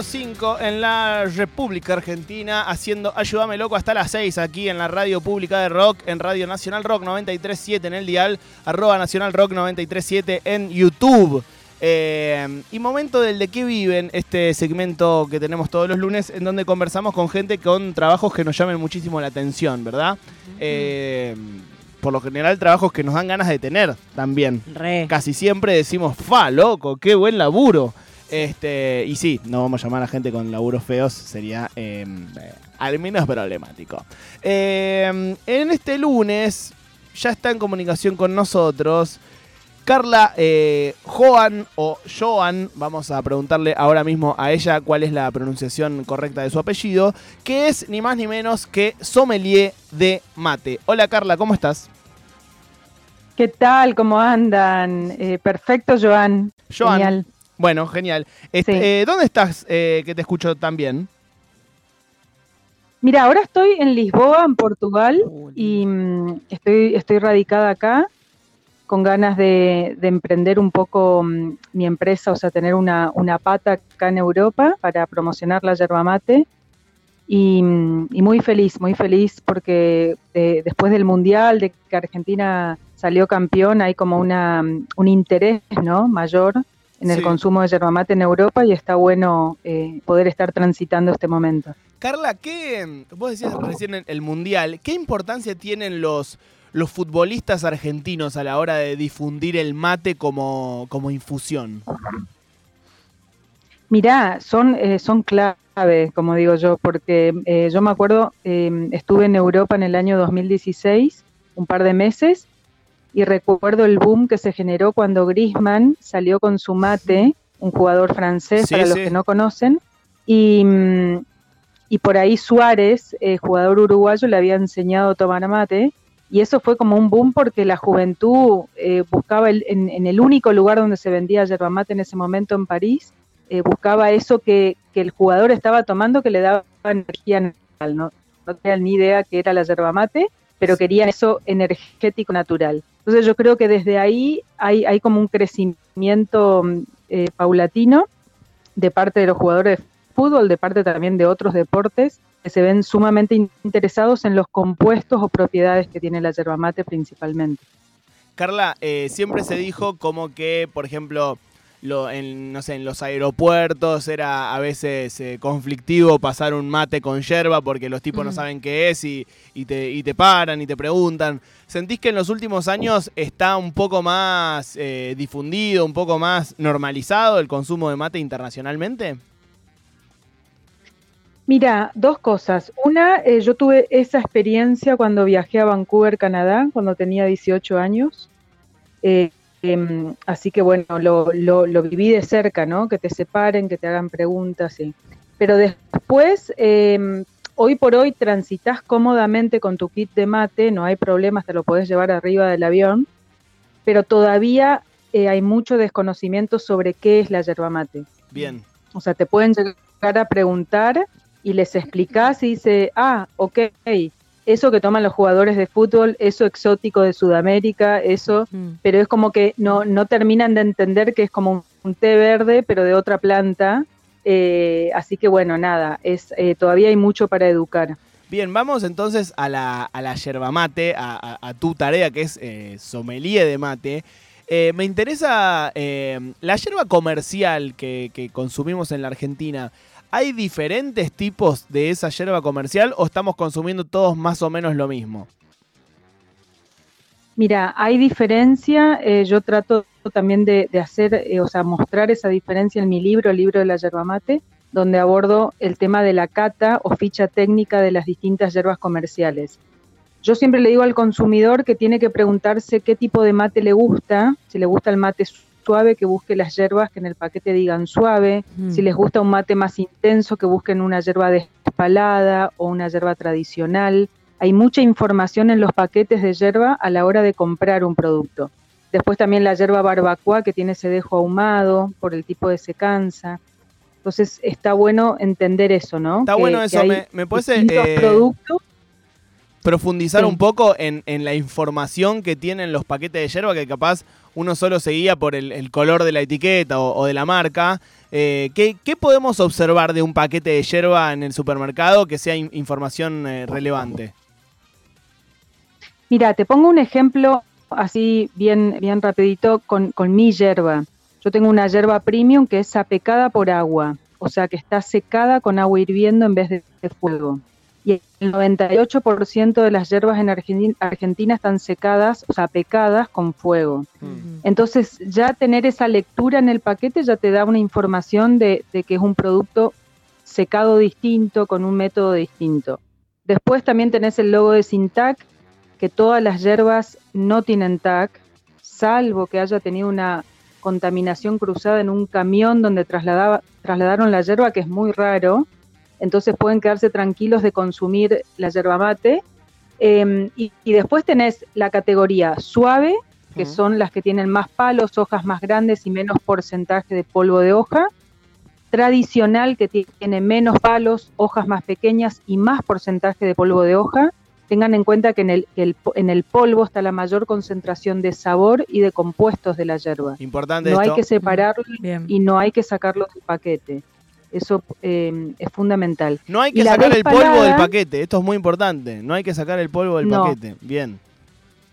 8 menos 5 en la República Argentina, haciendo Ayúdame Loco hasta las 6 aquí en la radio pública de rock, en Radio Nacional Rock 937 en el dial, arroba Nacional Rock 937 en YouTube. Eh, y momento del de qué viven, este segmento que tenemos todos los lunes, en donde conversamos con gente con trabajos que nos llamen muchísimo la atención, ¿verdad? Eh, por lo general, trabajos que nos dan ganas de tener también. Re. Casi siempre decimos, fa, loco, qué buen laburo. Este, y sí, no vamos a llamar a gente con laburos feos, sería eh, al menos problemático. Eh, en este lunes ya está en comunicación con nosotros Carla eh, Joan o Joan, vamos a preguntarle ahora mismo a ella cuál es la pronunciación correcta de su apellido, que es ni más ni menos que sommelier de mate. Hola Carla, ¿cómo estás? ¿Qué tal? ¿Cómo andan? Eh, perfecto, Joan. Joan. Genial. Bueno, genial. Este, Sí. eh, ¿Dónde estás eh, que te escucho tan bien? Mira, ahora estoy en Lisboa, en Portugal, Uh, y mm, estoy, estoy radicada acá con ganas de, de emprender un poco mm, mi empresa, o sea, tener una, una pata acá en Europa para promocionar la yerba mate. Y, mm, y muy feliz, muy feliz porque eh, después del Mundial, de que Argentina salió campeón, hay como una, un interés ¿no? mayor en el Sí. consumo de yerba mate en Europa y está bueno eh, poder estar transitando este momento. Carla, ¿qué, vos decías recién en el Mundial, ¿qué importancia tienen los, los futbolistas argentinos a la hora de difundir el mate como, como infusión? Mirá, son, eh, son clave, como digo yo, porque eh, yo me acuerdo, eh, estuve en Europa en el año 2016, un par de meses, y recuerdo el boom que se generó cuando Griezmann salió con su mate, un jugador francés, Sí, para los sí. que no conocen, y, mm, y por ahí Suárez, eh, jugador uruguayo, le había enseñado a tomar mate, y eso fue como un boom porque la juventud eh, buscaba el- en, en el único lugar donde se vendía yerba mate en ese momento en París, eh, buscaba eso que, que el jugador estaba tomando que le daba energía natural, ¿no? No tenían ni idea que era la yerba mate, pero querían eso energético natural. Entonces yo creo que desde ahí hay, hay como un crecimiento eh, paulatino de parte de los jugadores de fútbol, de parte también de otros deportes, que se ven sumamente in- interesados en los compuestos o propiedades que tiene la yerba mate principalmente. Carla, eh, siempre se dijo como que, por ejemplo, lo, en, no sé, en los aeropuertos era a veces eh, conflictivo pasar un mate con yerba porque los tipos no saben qué es y, y te, y te paran y te preguntan. ¿Sentís que en los últimos años está un poco más eh, difundido, un poco más normalizado el consumo de mate internacionalmente? Mira, dos cosas. Una, eh, yo tuve esa experiencia cuando viajé a Vancouver, Canadá, cuando tenía 18 años. Eh, em, así que bueno, lo, lo- lo viví de cerca, ¿no? Que te separen, que te hagan preguntas, sí. Pero después, em, hoy por hoy transitas cómodamente con tu kit de mate, no hay problemas, te lo podés llevar arriba del avión, pero todavía eh, hay mucho desconocimiento sobre qué es la yerba mate. Bien. O sea, te pueden llegar a preguntar y les explicás y dice, ah, ok, eso que toman los jugadores de fútbol, eso exótico de Sudamérica, eso, Mm. pero es como que no, no terminan de entender que es como un, un té verde, pero de otra planta. Eh, así que bueno, nada, es eh, todavía hay mucho para educar. Bien, vamos entonces a la, a la yerba mate, a, a- a tu tarea que es eh, sommelier de mate. Eh, me interesa eh, la yerba comercial que, que consumimos en la Argentina. ¿Hay diferentes tipos de esa yerba comercial o estamos consumiendo todos más o menos lo mismo? Mira, hay diferencia, eh, yo trato también de, hacer, eh, o sea, mostrar esa diferencia en mi libro, el libro de la yerba mate, donde abordo el tema de la cata o ficha técnica de las distintas yerbas comerciales. Yo siempre le digo al consumidor que tiene que preguntarse qué tipo de mate le gusta, si le gusta el mate suave, que busque las yerbas que en el paquete digan suave, Mm. si les gusta un mate más intenso, que busquen una yerba despalada o una yerba tradicional. Hay mucha información en los paquetes de yerba a la hora de comprar un producto. Después también la yerba barbacoa que tiene ese dejo ahumado por el tipo de secanza. Entonces está bueno entender eso, ¿no? Está Que- bueno que eso. hay ¿Me, me puedes, eh, productos. Profundizar Sí. un poco en, en la información que tienen los paquetes de yerba, que capaz uno solo se guía por el, el color de la etiqueta o, o de la marca. Eh, ¿qué, qué podemos observar de un paquete de yerba en el supermercado que sea in- información eh, relevante? Mira, te pongo un ejemplo así bien, bien rapidito con, con mi yerba. Yo tengo una yerba premium que es sapecada por agua, o sea que está secada con agua hirviendo en vez de fuego. Y el 98% de las yerbas en Argentina, Argentina están secadas, o sea, pecadas con fuego. Entonces, ya tener esa lectura en el paquete ya te da una información de, de que es un producto secado distinto, con un método distinto. Después también tenés el logo de Sintac, que todas las hierbas no tienen TAC, salvo que haya tenido una contaminación cruzada en un camión donde trasladaba, trasladaron la hierba, que es muy raro. Entonces pueden quedarse tranquilos de consumir la yerba mate. Eh, y, y después tenés la categoría suave, que son las que tienen más palos, hojas más grandes y menos porcentaje de polvo de hoja. Tradicional, que ti- tiene menos palos, hojas más pequeñas y más porcentaje de polvo de hoja. Tengan en cuenta que en el, en el polvo está la mayor concentración de sabor y de compuestos de la yerba. Importante No hay que separarlo Bien. y no hay que sacarlo del paquete. Eso eh, es fundamental. No hay que sacar el polvo del paquete, esto es muy importante. No hay que sacar el polvo del No. paquete. Bien.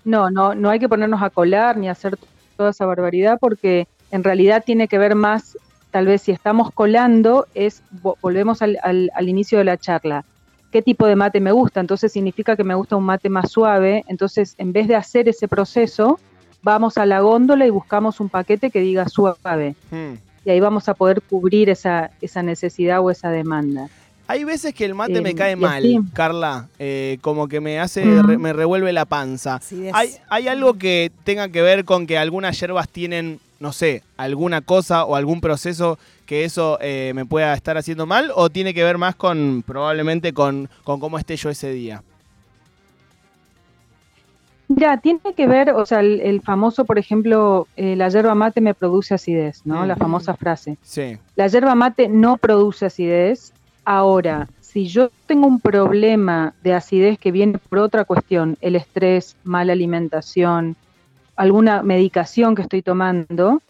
No, no, no hay que ponernos a colar ni hacer toda esa barbaridad porque en realidad tiene que ver más, tal vez si estamos colando, es, vo- volvemos al, al- al inicio de la charla, qué tipo de mate me gusta, entonces significa que me gusta un mate más suave, entonces en vez de hacer ese proceso, vamos a la góndola y buscamos un paquete que diga suave, Hmm. Y ahí vamos a poder cubrir esa, esa necesidad o esa demanda. Hay veces que el mate Eh, me cae y mal, así. Carla. eh, como que me hace, re- me revuelve la panza. ¿Hay, ¿Hay algo que tenga que ver con que algunas hierbas tienen, no sé, alguna cosa o algún proceso que eso eh, me pueda estar haciendo mal? ¿O tiene que ver más con, probablemente, con, con cómo esté yo ese día? Mira, tiene que ver, o sea, el, el famoso, por ejemplo, eh, la yerba mate me produce acidez, ¿no? La Mm. famosa frase. Sí. La yerba mate no produce acidez. Ahora, si yo tengo un problema de acidez que viene por otra cuestión, el estrés, mala alimentación, alguna medicación que estoy tomando,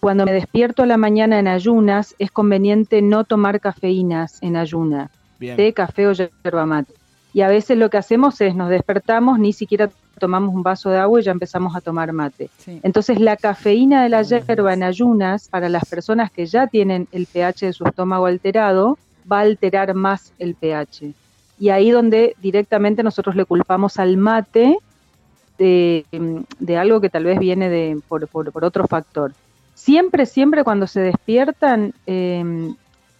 cuando me despierto a la mañana en ayunas, es conveniente no tomar cafeínas en ayuna Bien. té, café o yerba mate. Y a veces lo que hacemos es nos despertamos, ni siquiera tomamos un vaso de agua y ya empezamos a tomar mate. Sí. Entonces la cafeína de la yerba en ayunas, para las personas que ya tienen el pH de su estómago alterado, va a alterar más el pH. Y ahí donde directamente nosotros le culpamos al mate de, de algo que tal vez viene de, por, por- por otro factor. Siempre, siempre cuando se despiertan, eh,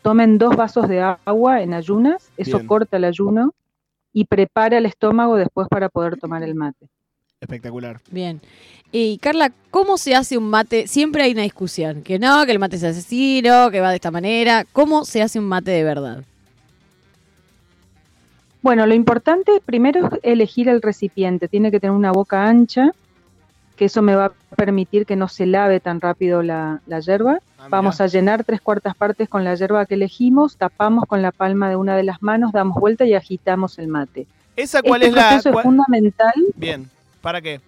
tomen dos vasos de agua en ayunas, eso Bien. corta el ayuno y prepara el estómago después para poder tomar el mate. Espectacular. Bien. Y Carla, ¿cómo se hace un mate? Siempre hay una discusión, que no, que el mate es asesino, que va de esta manera. ¿Cómo se hace un mate de verdad? Bueno, lo importante primero es elegir el recipiente. Tiene que tener una boca ancha, que eso me va a permitir que no se lave tan rápido la, la yerba. Ah, Vamos a llenar tres cuartas partes con la yerba que elegimos, tapamos con la palma de una de las manos, damos vuelta y agitamos el mate. ¿Esa cuál este es la...? cuál- es fundamental Bien. ¿Para qué?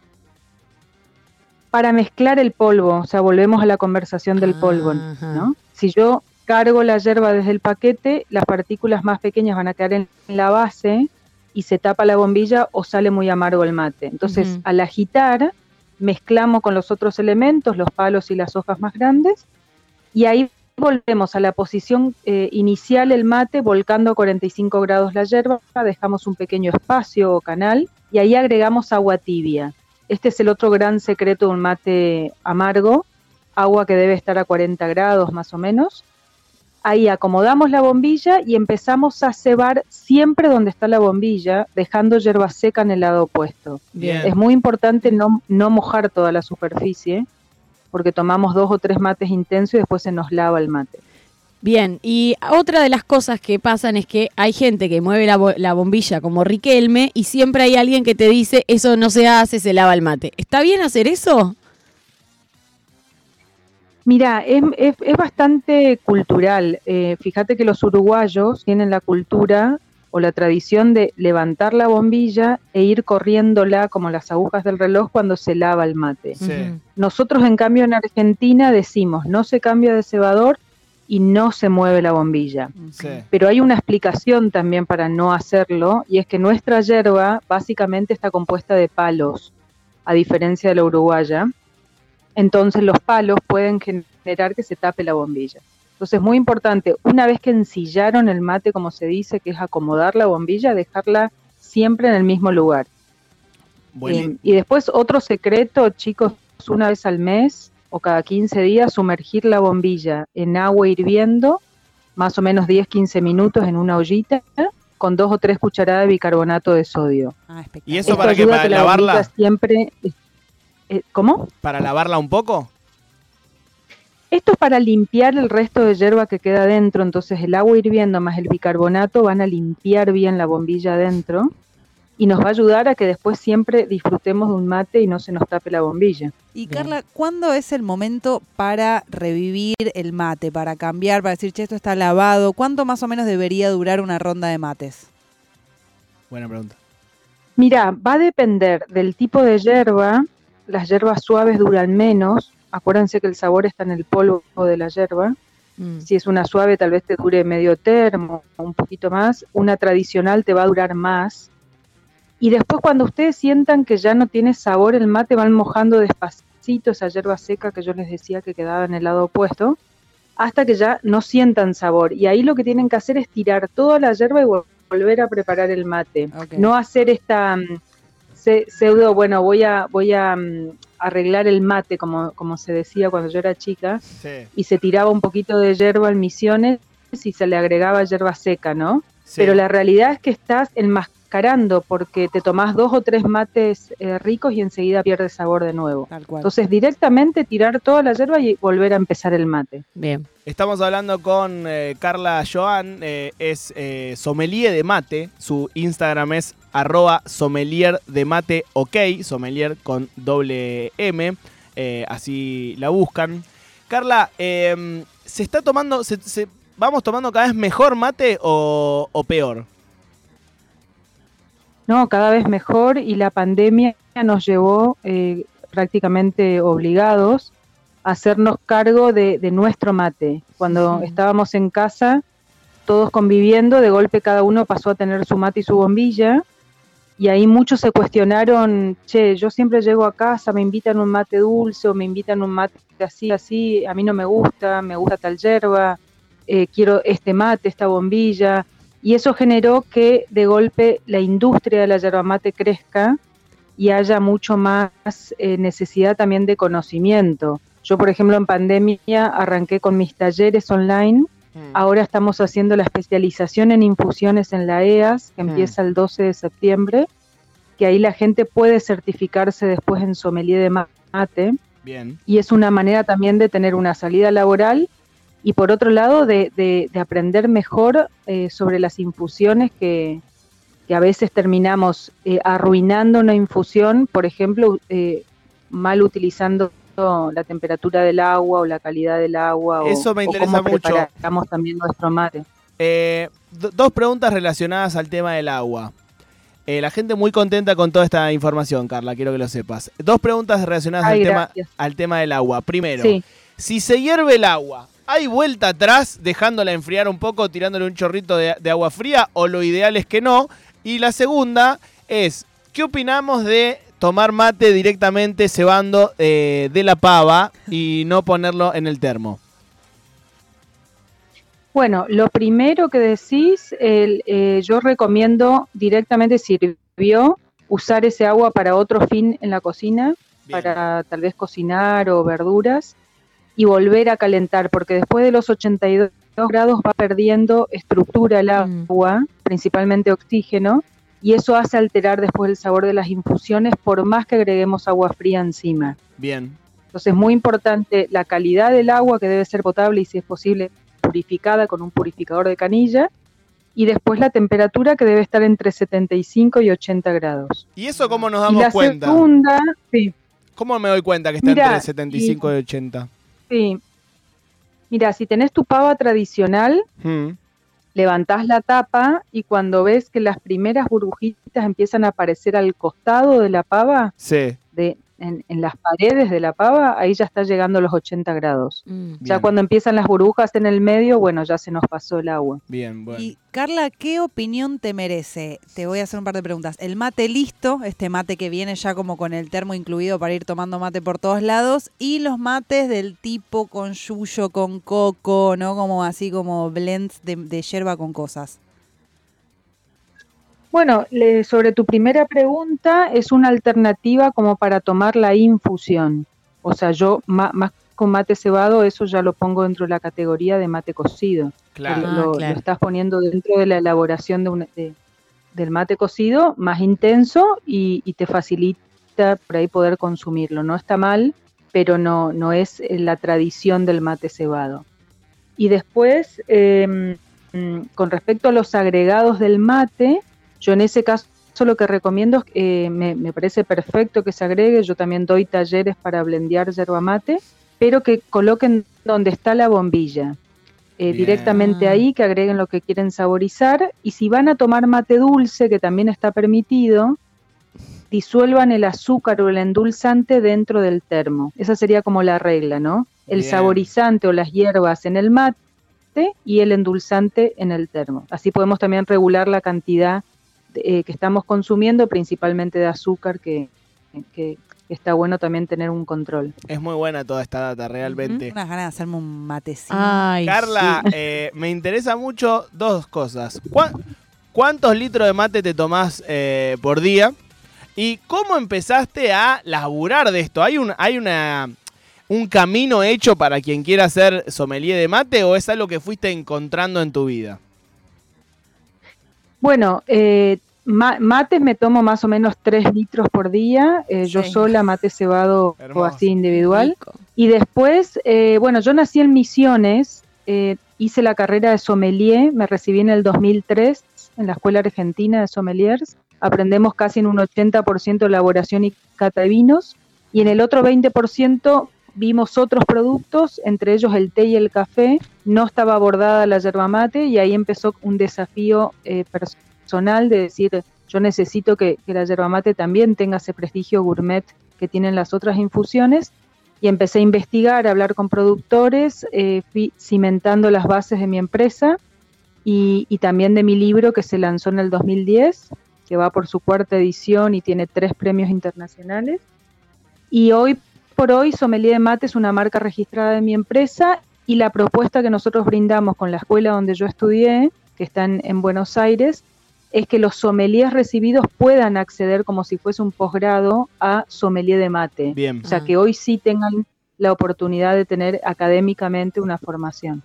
para mezclar el polvo, o sea, volvemos a la conversación del polvo, Ajá. ¿no? Si yo cargo la yerba desde el paquete, las partículas más pequeñas van a quedar en la base y se tapa la bombilla o sale muy amargo el mate. Entonces, al agitar, mezclamos con los otros elementos, los palos y las hojas más grandes, y ahí volvemos a la posición eh, inicial el mate, volcando a 45 grados la yerba, dejamos un pequeño espacio o canal, y ahí agregamos agua tibia. Este es el otro gran secreto de un mate amargo, agua que debe estar a 40 grados más o menos. Ahí acomodamos la bombilla y empezamos a cebar siempre donde está la bombilla, dejando hierba seca en el lado opuesto. Bien. Es muy importante no, no mojar toda la superficie, porque tomamos dos o tres mates intensos y después se nos lava el mate. Bien, y otra de las cosas que pasan es que hay gente que mueve la, bo- la bombilla como Riquelme y siempre hay alguien que te dice eso no se hace, se lava el mate. ¿Está bien hacer eso? Mira, es, es- es bastante cultural. Eh, fíjate que los uruguayos tienen la cultura, o la tradición de levantar la bombilla e ir corriéndola como las agujas del reloj cuando se lava el mate. Sí. Nosotros en cambio en Argentina decimos no se cambia de cebador y no se mueve la bombilla. Sí. Pero hay una explicación también para no hacerlo y es que nuestra yerba básicamente está compuesta de palos, a diferencia de la uruguaya. Entonces los palos pueden generar que se tape la bombilla. Entonces es muy importante, una vez que ensillaron el mate, como se dice, que es acomodar la bombilla, dejarla siempre en el mismo lugar. Eh, y después otro secreto, chicos, una vez al mes o cada 15 días sumergir la bombilla en agua hirviendo, más o menos 10-15 minutos en una ollita, con dos o tres cucharadas de bicarbonato de sodio. Ah, espectacular. ¿Y eso Esto para a ¿Para que la lavarla? bombilla siempre... eh, ¿Cómo? ¿Para lavarla un poco? Esto es para limpiar el resto de hierba que queda adentro, entonces el agua hirviendo más el bicarbonato van a limpiar bien la bombilla adentro y nos va a ayudar a que después siempre disfrutemos de un mate y no se nos tape la bombilla. Y. Carla, ¿cuándo es el momento para revivir el mate, para cambiar, para decir, che, esto está lavado? ¿Cuánto más o menos debería durar una ronda de mates? Buena pregunta. Mira, va a depender del tipo de hierba. Las hierbas suaves duran menos. Acuérdense que el sabor está en el polvo de la hierba. Mm. Si es una suave, tal vez te dure medio termo, un poquito más. Una tradicional te va a durar más. Y después, cuando ustedes sientan que ya no tiene sabor el mate, van mojando despacito esa hierba seca que yo les decía que quedaba en el lado opuesto, hasta que ya no sientan sabor. Y ahí lo que tienen que hacer es tirar toda la hierba y vol- volver a preparar el mate. No hacer esta mm, pseudo, bueno, voy a, voy a mm, arreglar el mate, como, como se decía cuando yo era chica Sí. y se tiraba un poquito de hierba en misiones y se le agregaba hierba seca, ¿no? sí. Pero la realidad es que estás enmascarando porque te tomás dos o tres mates eh, ricos y enseguida pierde sabor de nuevo. Tal cual. Entonces directamente tirar toda la hierba y volver a empezar el mate. Bien. Estamos hablando con eh, Carla Joan, eh, es eh, sommelier de mate. Su Instagram es arroba sommelier de mate ok, sommelier con doble M, eh, así la buscan. Carla, eh, ¿se está tomando, se, se- vamos tomando cada vez mejor mate o, o peor? No, cada vez mejor y la pandemia nos llevó eh, prácticamente obligados a hacernos cargo de, de nuestro mate. Cuando Sí. estábamos en casa, todos conviviendo, de golpe cada uno pasó a tener su mate y su bombilla. Y ahí muchos se cuestionaron, che, yo siempre llego a casa, me invitan un mate dulce o me invitan un mate así, así, a mí no me gusta, me gusta tal yerba, eh, quiero este mate, esta bombilla. Y eso generó que de golpe la industria de la yerba mate crezca y haya mucho más eh, necesidad también de conocimiento. Yo, por ejemplo, en pandemia arranqué con mis talleres online. Ahora estamos haciendo la especialización en infusiones en la EAS, que Mm. empieza el 12 de septiembre, que ahí la gente puede certificarse después en sommelier de mate Bien. y es una manera también de tener una salida laboral y por otro lado de, de- de aprender mejor eh, sobre las infusiones que, que a veces terminamos eh, arruinando una infusión, por ejemplo, eh, mal utilizando la temperatura del agua o la calidad del agua o, Eso me o interesa cómo mucho. preparamos también nuestro mate. Eh, do- dos preguntas relacionadas al tema del agua. Eh, la gente muy contenta con toda esta información, Carla, quiero que lo sepas. Dos preguntas relacionadas Ay, al tema, al tema del agua. Primero, Sí. si se hierve el agua, ¿hay vuelta atrás dejándola enfriar un poco, tirándole un chorrito de, de agua fría? ¿O lo ideal es que no? Y la segunda es, ¿qué opinamos de tomar mate directamente cebando eh, de la pava y no ponerlo en el termo? Bueno, lo primero que decís, el, eh, yo recomiendo directamente si hirvió, usar ese agua para otro fin en la cocina, Bien. para tal vez cocinar o verduras, y volver a calentar, porque después de los 82 grados va perdiendo estructura el Mm. agua, principalmente oxígeno, y eso hace alterar después el sabor de las infusiones, por más que agreguemos agua fría encima. Bien. Entonces, muy importante la calidad del agua, que debe ser potable y, si es posible, purificada con un purificador de canilla. Y después la temperatura, que debe estar entre 75 y 80 grados. ¿Y eso cómo nos y damos la cuenta? segunda, sí, ¿Cómo me doy cuenta que está entre 75 y 80? sí. Mira, si tenés tu pava tradicional, Mm, levantás la tapa y cuando ves que las primeras burbujitas empiezan a aparecer al costado de la pava, Sí. de, en, en las paredes de la pava, ahí ya está llegando a los 80 grados. Mm. Ya Bien. cuando empiezan las burbujas en el medio, bueno, ya se nos pasó el agua. Bien, bueno. Y Carla, ¿qué opinión te merece? Te voy a hacer un par de preguntas. El mate listo, este mate que viene ya como con el termo incluido para ir tomando mate por todos lados, y los mates del tipo con yuyo, con coco, ¿no? Como así como blends de, de yerba con cosas. Bueno, le- sobre tu primera pregunta, es una alternativa como para tomar la infusión. O sea, yo ma- más con mate cebado, eso ya lo pongo dentro de la categoría de mate cocido. Claro. Lo, Ah, lo- claro. lo estás poniendo dentro de la elaboración de una- de- del mate cocido, más intenso y, y te facilita por ahí poder consumirlo. No está mal, pero no, no es eh, la tradición del mate cebado. Y después, eh, mm, con respecto a los agregados del mate, yo en ese caso lo que recomiendo es, eh, me, me parece perfecto que se agregue, yo también doy talleres para blendear yerba mate, pero que coloquen donde está la bombilla, eh, directamente Ah. ahí, que agreguen lo que quieren saborizar, y si van a tomar mate dulce, que también está permitido, disuelvan el azúcar o el endulzante dentro del termo. Esa sería como la regla, ¿no? El Bien. saborizante o las hierbas en el mate y el endulzante en el termo. Así podemos también regular la cantidad eh, que estamos consumiendo, principalmente de azúcar, que, que- que está bueno también tener un control. Es muy buena toda esta data, realmente. Unas ganas de hacerme un matecito. Ay, Carla, sí. eh, me interesa mucho dos cosas. ¿Cuá- ¿Cuántos litros de mate te tomás eh, por día? ¿Y cómo empezaste a laburar de esto? ¿Hay un, hay una, un camino hecho para quien quiera ser sommelier de mate o es algo que fuiste encontrando en tu vida? Bueno, eh, ma- mates me tomo más o menos 3 litros por día, eh, yo sola, mate cebado o así individual. Rico. Y después, eh, bueno, yo nací en Misiones, eh, hice la carrera de sommelier, me recibí en el 2003 en la Escuela Argentina de Sommeliers. Aprendemos casi en un 80% elaboración y cata de vinos, y en el otro 20% vimos otros productos, entre ellos el té y el café. No estaba abordada la yerba mate, y ahí empezó un desafío eh, personal de decir, yo necesito que, que la yerba mate también tenga ese prestigio gourmet que tienen las otras infusiones y empecé a investigar, a hablar con productores, eh, fui cimentando las bases de mi empresa y, y también de mi libro que se lanzó en el 2010, que va por su cuarta edición y tiene tres premios internacionales. Y hoy por hoy Sommelier de Mate es una marca registrada de mi empresa y la propuesta que nosotros brindamos con la escuela donde yo estudié, que está en, en Buenos Aires, es que los sommeliers recibidos puedan acceder como si fuese un posgrado a sommelier de mate. Bien. O sea, Ah. que hoy sí tengan la oportunidad de tener académicamente una formación.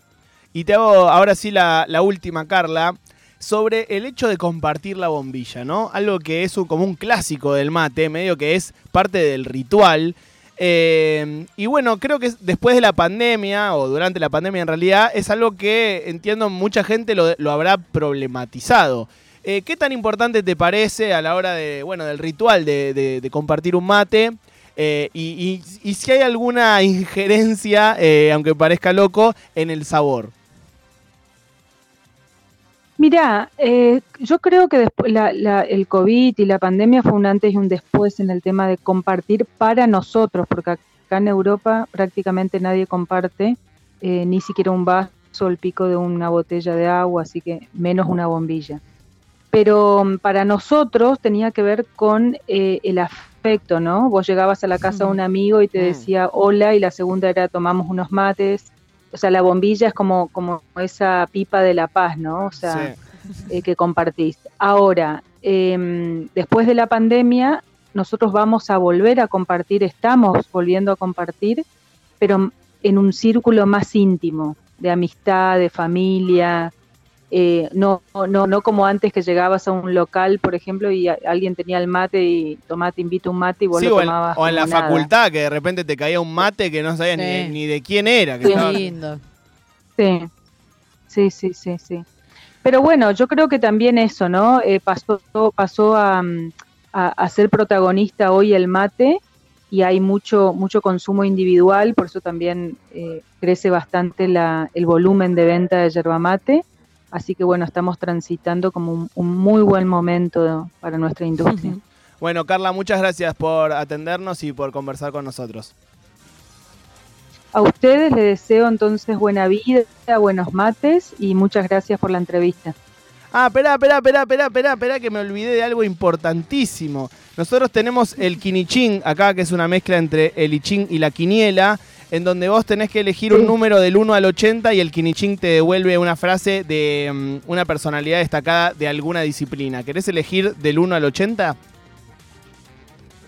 Y te hago ahora sí la, la última, Carla, sobre el hecho de compartir la bombilla, ¿no? Algo que es un, como un clásico del mate, medio que es parte del ritual. Eh, y bueno, creo que es- después de la pandemia, o durante la pandemia en realidad, es algo que entiendo mucha gente lo, lo habrá problematizado. Eh, ¿Qué tan importante te parece a la hora de, bueno, del ritual de, de- de compartir un mate? Eh, y, si hay alguna injerencia, eh, aunque parezca loco, en el sabor. Mira, eh, yo creo que la- la- el COVID y la pandemia fue un antes y un después en el tema de compartir para nosotros, porque acá en Europa prácticamente nadie comparte eh, ni siquiera un vaso o el pico de una botella de agua, así que menos una bombilla. Pero mm, para nosotros tenía que ver con eh, el afecto, ¿no? Vos llegabas a la casa de un amigo y te Mm. decía hola y la segunda era tomamos unos mates. O sea, la bombilla es como, como esa pipa de la paz, ¿no? O sea, eh, que compartís. Ahora, em, después de la pandemia, nosotros vamos a volver a compartir, estamos volviendo a compartir, pero en un círculo más íntimo, de amistad, de familia, eh, no, no, no como antes que llegabas a un local, por ejemplo, y a- alguien tenía el mate y tomá, te invito un mate y vos Sí, lo o en, tomabas. o en la nada. facultad, que de repente te caía un mate que no sabías Sí. ni, ni de quién era. que Qué estaba- lindo. Sí, sí, sí, sí, sí. Pero bueno, yo creo que también eso, ¿no? Eh, pasó pasó a, mm, a, a ser protagonista hoy el mate y hay mucho mucho consumo individual, por eso también eh, crece bastante la, el volumen de venta de yerba mate. Así que bueno, estamos transitando como un, un muy buen momento para nuestra industria. Bueno, Carla, muchas gracias por atendernos y por conversar con nosotros. A ustedes les deseo entonces buena vida, buenos mates y muchas gracias por la entrevista. Ah, espera, espera, espera, espera, espera, espera, que me olvidé de algo importantísimo. Nosotros tenemos el quinichín acá, que es una mezcla entre el ichín y la quiniela, en donde vos tenés que elegir un número del 1 al 80 y el quinichín te devuelve una frase de mm, una personalidad destacada de alguna disciplina. ¿Querés elegir del 1 al 80?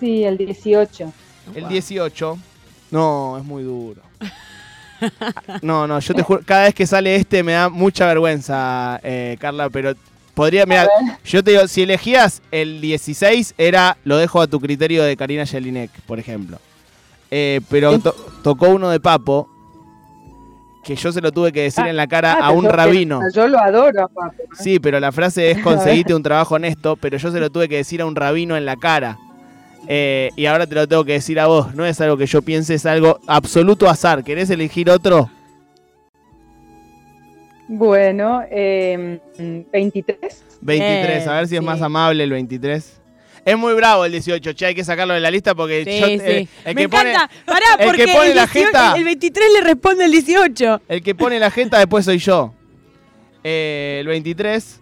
Sí, el 18. El 18. No, es muy duro. No, no, yo te juro, cada vez que sale este me da mucha vergüenza, eh, Carla, pero podría, mira, yo te digo, si elegías el 16, era, lo dejo a tu criterio de Karina Jelinek, por ejemplo. Eh, pero to- tocó uno de Papo, que yo se lo tuve que decir Ah, en la cara Ah, a un yo- rabino. Yo lo adoro, papá. Sí, pero la frase es conseguiste un trabajo honesto, pero yo se lo tuve que decir a un rabino en la cara. Eh, y ahora te lo tengo que decir a vos. No es algo que yo piense, es algo absoluto azar. ¿Querés elegir otro? Bueno, eh, 23. 23, a ver si es sí. más amable el 23. Es muy bravo el 18, che, hay que sacarlo de la lista porque Sí, yo- sí. eh, el, Me que pone, encanta. Pará, el porque que pone el, la 18 jeta- el 23 le responde el 18. el que pone la jeta después soy yo. Eh, el 23,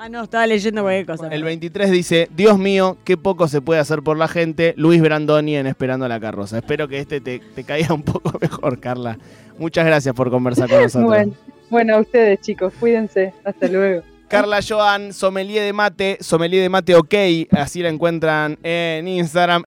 Ah, no, estaba leyendo cualquier cosa. el 23 dice, Dios mío, qué poco se puede hacer por la gente. Luis Brandoni en Esperando a la Carroza. Espero que este te, te caiga un poco mejor, Carla. Muchas gracias por conversar con nosotros. Bueno, bueno, a ustedes chicos, cuídense. Hasta luego. Carla Joan, sommelier de mate, sommelier de mate ok, así la encuentran en Instagram.